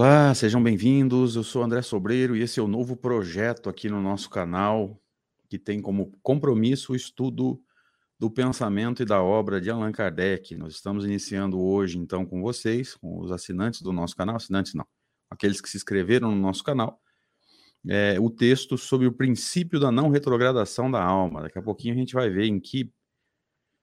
Olá, sejam bem-vindos. Eu sou André Sobreiro e esse é o novo projeto aqui no nosso canal que tem como compromisso o estudo do pensamento e da obra de Allan Kardec. Nós estamos iniciando hoje, então, com vocês, com os assinantes do nosso canal, assinantes não, aqueles que se inscreveram no nosso canal, é, o texto sobre o princípio da não retrogradação da alma. Daqui a pouquinho a gente vai ver em que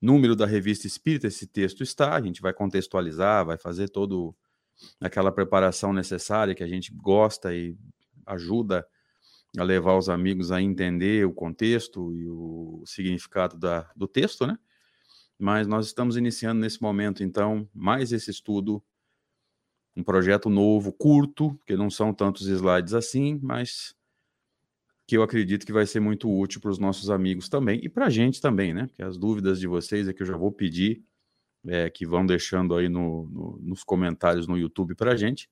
número da revista Espírita esse texto está, a gente vai contextualizar, vai fazer todo aquela preparação necessária que a gente gosta e ajuda a levar os amigos a entender o contexto e o significado da, do texto, né? Mas nós estamos iniciando nesse momento, então, mais esse estudo, um projeto novo, curto, porque não são tantos slides assim, mas que eu acredito que vai ser muito útil para os nossos amigos também e para a gente também, né? Porque as dúvidas de vocês é que eu já vou pedir é, que vão deixando aí no, no, nos comentários no YouTube para a gente,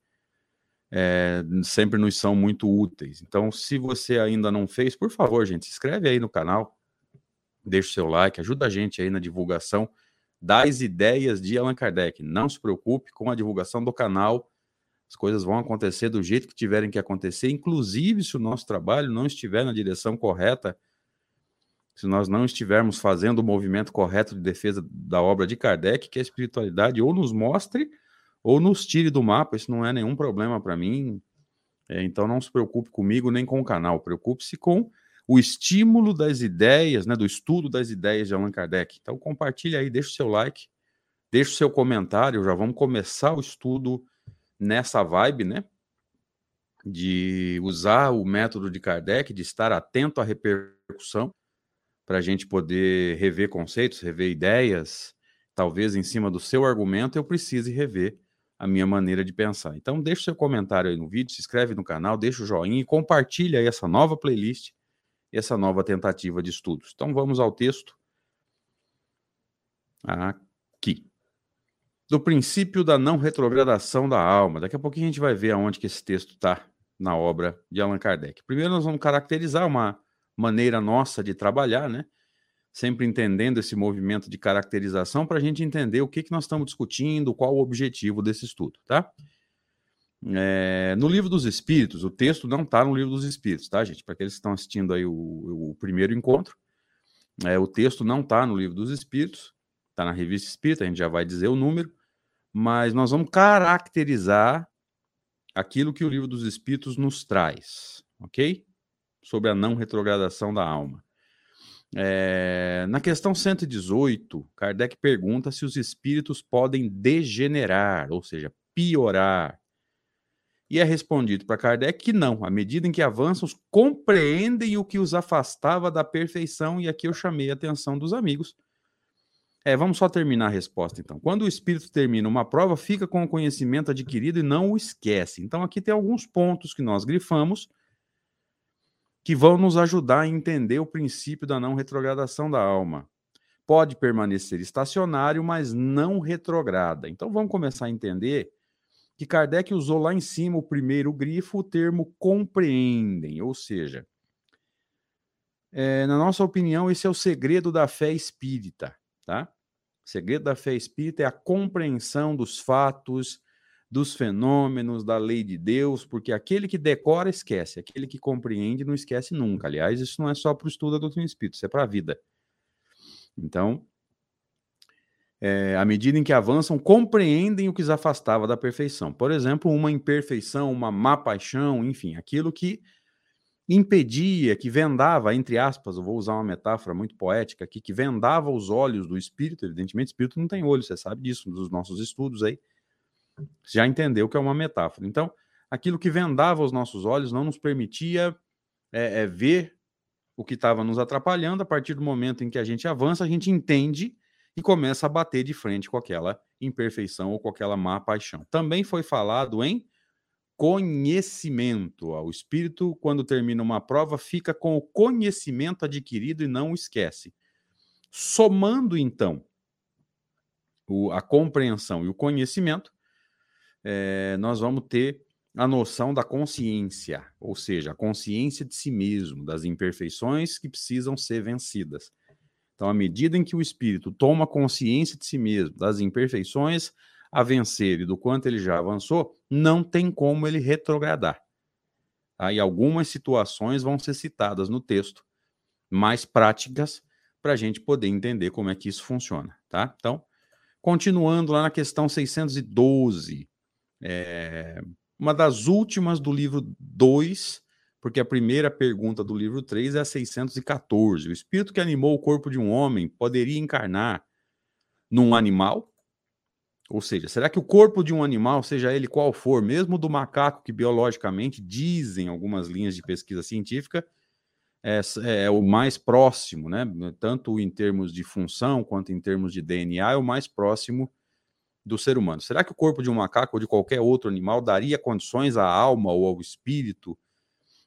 é, sempre nos são muito úteis. Então, se você ainda não fez, por favor, gente, se inscreve aí no canal, deixa o seu like, ajuda a gente aí na divulgação das ideias de Allan Kardec. Não se preocupe com a divulgação do canal, as coisas vão acontecer do jeito que tiverem que acontecer, inclusive se o nosso trabalho não estiver na direção correta, se nós não estivermos fazendo o movimento correto de defesa da obra de Kardec, que a espiritualidade ou nos mostre ou nos tire do mapa, isso não é nenhum problema para mim. É, então não se preocupe comigo nem com o canal, preocupe-se com o estímulo das ideias, né, do estudo das ideias de Allan Kardec. Então compartilhe aí, deixa o seu like, deixa o seu comentário, já vamos começar o estudo nessa vibe, né? De usar o método de Kardec, de estar atento à repercussão para a gente poder rever conceitos, rever ideias. Talvez em cima do seu argumento eu precise rever a minha maneira de pensar. Então, deixa o seu comentário aí no vídeo, se inscreve no canal, deixa o joinha e compartilha aí essa nova playlist essa nova tentativa de estudos. Então, vamos ao texto. Aqui. Do princípio da não retrogradação da alma. Daqui a pouquinho a gente vai ver aonde que esse texto está na obra de Allan Kardec. Primeiro nós vamos caracterizar uma maneira nossa de trabalhar, né? Sempre entendendo esse movimento de caracterização para a gente entender o que, que nós estamos discutindo, qual o objetivo desse estudo, tá? É, no livro dos Espíritos, o texto não está no livro dos Espíritos, tá, gente? Para aqueles que estão assistindo aí o, o primeiro encontro, é, o texto não está no livro dos Espíritos, está na revista Espírita, a gente já vai dizer o número, mas nós vamos caracterizar aquilo que o livro dos Espíritos nos traz, ok? Sobre a não retrogradação da alma. É, na questão 118, Kardec pergunta se os espíritos podem degenerar, ou seja, piorar. E é respondido para Kardec que não, à medida em que avançam, compreendem o que os afastava da perfeição, e aqui eu chamei a atenção dos amigos. É, vamos só terminar a resposta então. Quando o espírito termina uma prova, fica com o conhecimento adquirido e não o esquece. Então aqui tem alguns pontos que nós grifamos que vão nos ajudar a entender o princípio da não retrogradação da alma. Pode permanecer estacionário, mas não retrograda. Então vamos começar a entender que Kardec usou lá em cima o primeiro grifo o termo compreendem, ou seja, é, na nossa opinião, esse é o segredo da fé espírita, tá? O segredo da fé espírita é a compreensão dos fatos, dos fenômenos, da lei de Deus, porque aquele que decora esquece, aquele que compreende não esquece nunca. Aliás, isso não é só para o estudo da doutrina espírita, isso é para a vida. Então, é, à medida em que avançam, compreendem o que os afastava da perfeição. Por exemplo, uma imperfeição, uma má paixão, enfim, aquilo que impedia, que vendava, entre aspas, eu vou usar uma metáfora muito poética aqui, que vendava os olhos do espírito, evidentemente, espírito não tem olho, você sabe disso, dos nossos estudos aí já entendeu que é uma metáfora. Então, aquilo que vendava os nossos olhos não nos permitia é, é, ver o que estava nos atrapalhando. A partir do momento em que a gente avança, a gente entende e começa a bater de frente com aquela imperfeição ou com aquela má paixão. Também foi falado em conhecimento. O espírito, quando termina uma prova, fica com o conhecimento adquirido e não o esquece. Somando, então, o, a compreensão e o conhecimento, é, nós vamos ter a noção da consciência, ou seja, a consciência de si mesmo, das imperfeições que precisam ser vencidas. Então, à medida em que o espírito toma consciência de si mesmo, das imperfeições, a vencer e do quanto ele já avançou, não tem como ele retrogradar. Aí algumas situações vão ser citadas no texto, mais práticas, para a gente poder entender como é que isso funciona, tá? Então, continuando lá na questão 612, é, uma das últimas do livro 2, porque a primeira pergunta do livro 3 é a 614. O espírito que animou o corpo de um homem poderia encarnar num animal? Ou seja, será que o corpo de um animal, seja ele qual for, mesmo do macaco, que biologicamente dizem algumas linhas de pesquisa científica, é, é, o mais próximo, né? Tanto em termos de função quanto em termos de DNA, é o mais próximo do ser humano. Será que o corpo de um macaco ou de qualquer outro animal daria condições à alma ou ao espírito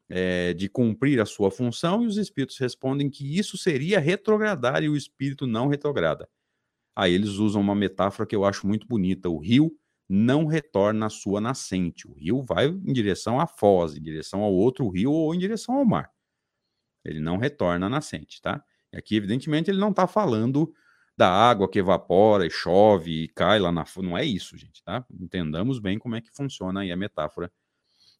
é, de cumprir a sua função? E os espíritos respondem que isso seria retrogradar e o espírito não retrograda. Aí eles usam uma metáfora que eu acho muito bonita. O rio não retorna à sua nascente. O rio vai em direção à foz, em direção ao outro rio ou em direção ao mar. Ele não retorna à nascente, tá? E aqui, evidentemente, ele não está falando da água que evapora e chove e cai lá na. Não é isso, gente, tá? Entendamos bem como é que funciona aí a metáfora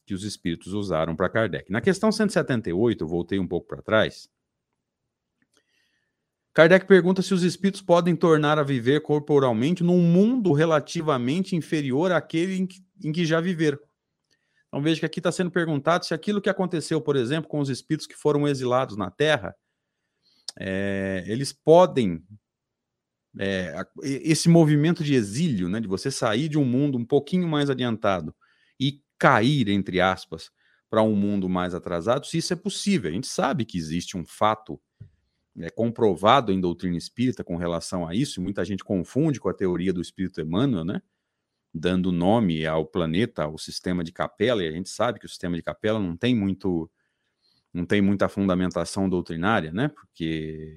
que os espíritos usaram para Kardec. Na questão 178, eu voltei um pouco para trás. Kardec pergunta se os espíritos podem tornar a viver corporalmente num mundo relativamente inferior àquele em que, em que já viveram. Então veja que aqui está sendo perguntado se aquilo que aconteceu, por exemplo, com os espíritos que foram exilados na Terra, é, eles podem é, esse movimento de exílio, né, de você sair de um mundo um pouquinho mais adiantado e cair, entre aspas, para um mundo mais atrasado, se isso é possível. A gente sabe que existe um fato é, comprovado em doutrina espírita com relação a isso, e muita gente confunde com a teoria do espírito Emmanuel, né? Dando nome ao planeta, ao sistema de capela, e a gente sabe que o sistema de capela não tem muito não tem muita fundamentação doutrinária, né? Porque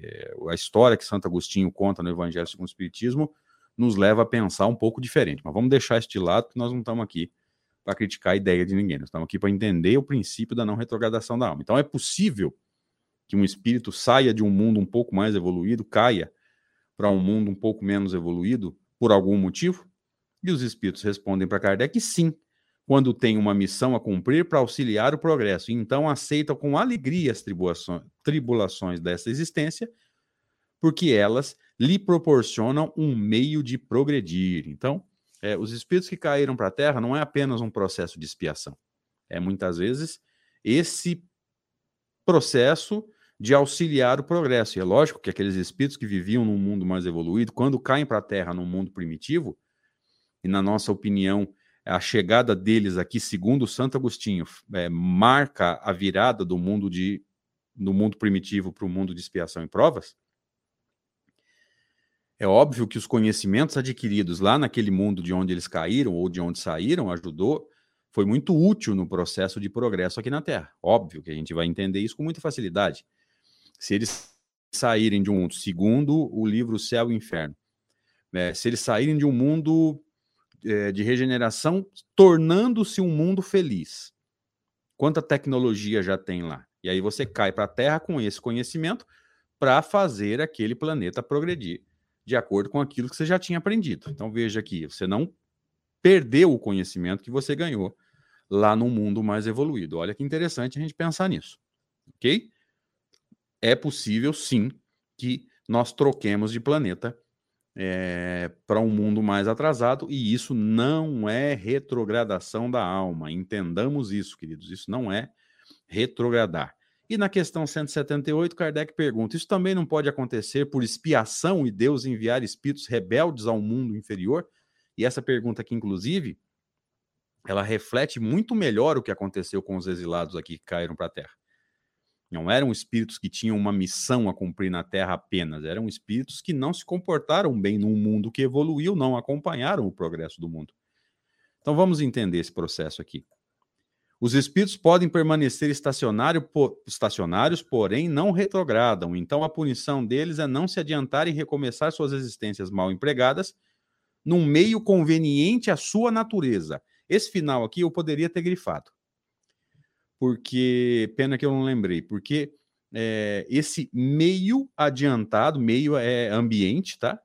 a história que Santo Agostinho conta no Evangelho segundo o Espiritismo nos leva a pensar um pouco diferente. Mas vamos deixar isso de lado, porque nós não estamos aqui para criticar a ideia de ninguém. Nós estamos aqui para entender o princípio da não retrogradação da alma. Então é possível que um espírito saia de um mundo um pouco mais evoluído, caia para um mundo um pouco menos evoluído por algum motivo? E os espíritos respondem para Kardec sim, quando tem uma missão a cumprir para auxiliar o progresso, então aceitam com alegria as tribulações, tribulações dessa existência, porque elas lhe proporcionam um meio de progredir. Então, é, os espíritos que caíram para a Terra não é apenas um processo de expiação, é muitas vezes esse processo de auxiliar o progresso. E é lógico que aqueles espíritos que viviam num mundo mais evoluído, quando caem para a Terra num mundo primitivo, e na nossa opinião, a chegada deles aqui, segundo Santo Agostinho, é, marca a virada do mundo de do mundo primitivo para o mundo de expiação e provas. É óbvio que os conhecimentos adquiridos lá naquele mundo de onde eles caíram ou de onde saíram ajudou foi muito útil no processo de progresso aqui na Terra. Óbvio que a gente vai entender isso com muita facilidade. Se eles saírem de um mundo, segundo o livro Céu e Inferno, né, se eles saírem de um mundo de regeneração, tornando-se um mundo feliz, quanta tecnologia já tem lá? E aí você cai para a Terra com esse conhecimento para fazer aquele planeta progredir de acordo com aquilo que você já tinha aprendido. Então veja aqui, você não perdeu o conhecimento que você ganhou lá no mundo mais evoluído. Olha que interessante a gente pensar nisso, ok? É possível, sim, que nós troquemos de planeta é, para um mundo mais atrasado, e isso não é retrogradação da alma. Entendamos isso, queridos. Isso não é retrogradar. E na questão 178, Kardec pergunta: isso também não pode acontecer por expiação e Deus enviar espíritos rebeldes ao mundo inferior? E essa pergunta aqui, inclusive, ela reflete muito melhor o que aconteceu com os exilados aqui que caíram para a Terra. Não eram espíritos que tinham uma missão a cumprir na Terra apenas, eram espíritos que não se comportaram bem num mundo que evoluiu, não acompanharam o progresso do mundo. Então vamos entender esse processo aqui. Os espíritos podem permanecer estacionário, estacionários, porém não retrogradam. Então a punição deles é não se adiantar e recomeçar suas existências mal empregadas num meio conveniente à sua natureza esse final aqui eu poderia ter grifado. Porque, pena que eu não lembrei, porque é, esse meio adiantado, meio é ambiente, tá?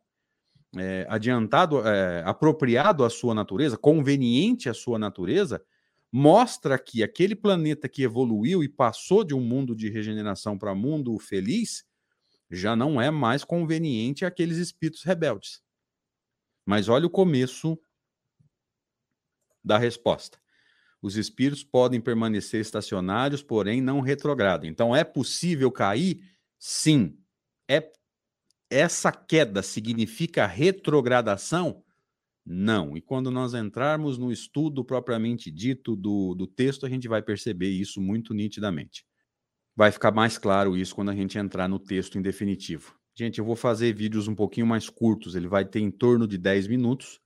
é, adiantado, é, apropriado à sua natureza, conveniente à sua natureza, mostra que aquele planeta que evoluiu e passou de um mundo de regeneração para mundo feliz já não é mais conveniente àqueles espíritos rebeldes. Mas olha o começo da resposta. Os espíritos podem permanecer estacionários, porém não retrogradam. Então é possível cair? Sim. É essa queda significa retrogradação? Não. E quando nós entrarmos no estudo propriamente dito do, do texto, a gente vai perceber isso muito nitidamente. Vai ficar mais claro isso quando a gente entrar no texto em definitivo. Gente, eu vou fazer vídeos um pouquinho mais curtos, ele vai ter em torno de 10 minutos?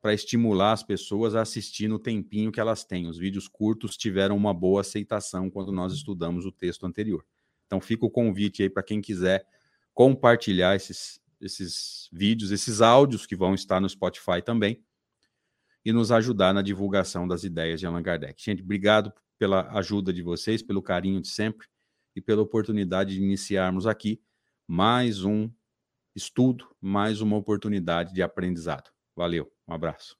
Para estimular as pessoas a assistir no tempinho que elas têm. Os vídeos curtos tiveram uma boa aceitação quando nós estudamos o texto anterior. Então fica o convite aí para quem quiser compartilhar esses, esses vídeos, esses áudios que vão estar no Spotify também e nos ajudar na divulgação das ideias de Allan Kardec. Gente, obrigado pela ajuda de vocês, pelo carinho de sempre e pela oportunidade de iniciarmos aqui mais um estudo, mais uma oportunidade de aprendizado. Valeu, um abraço.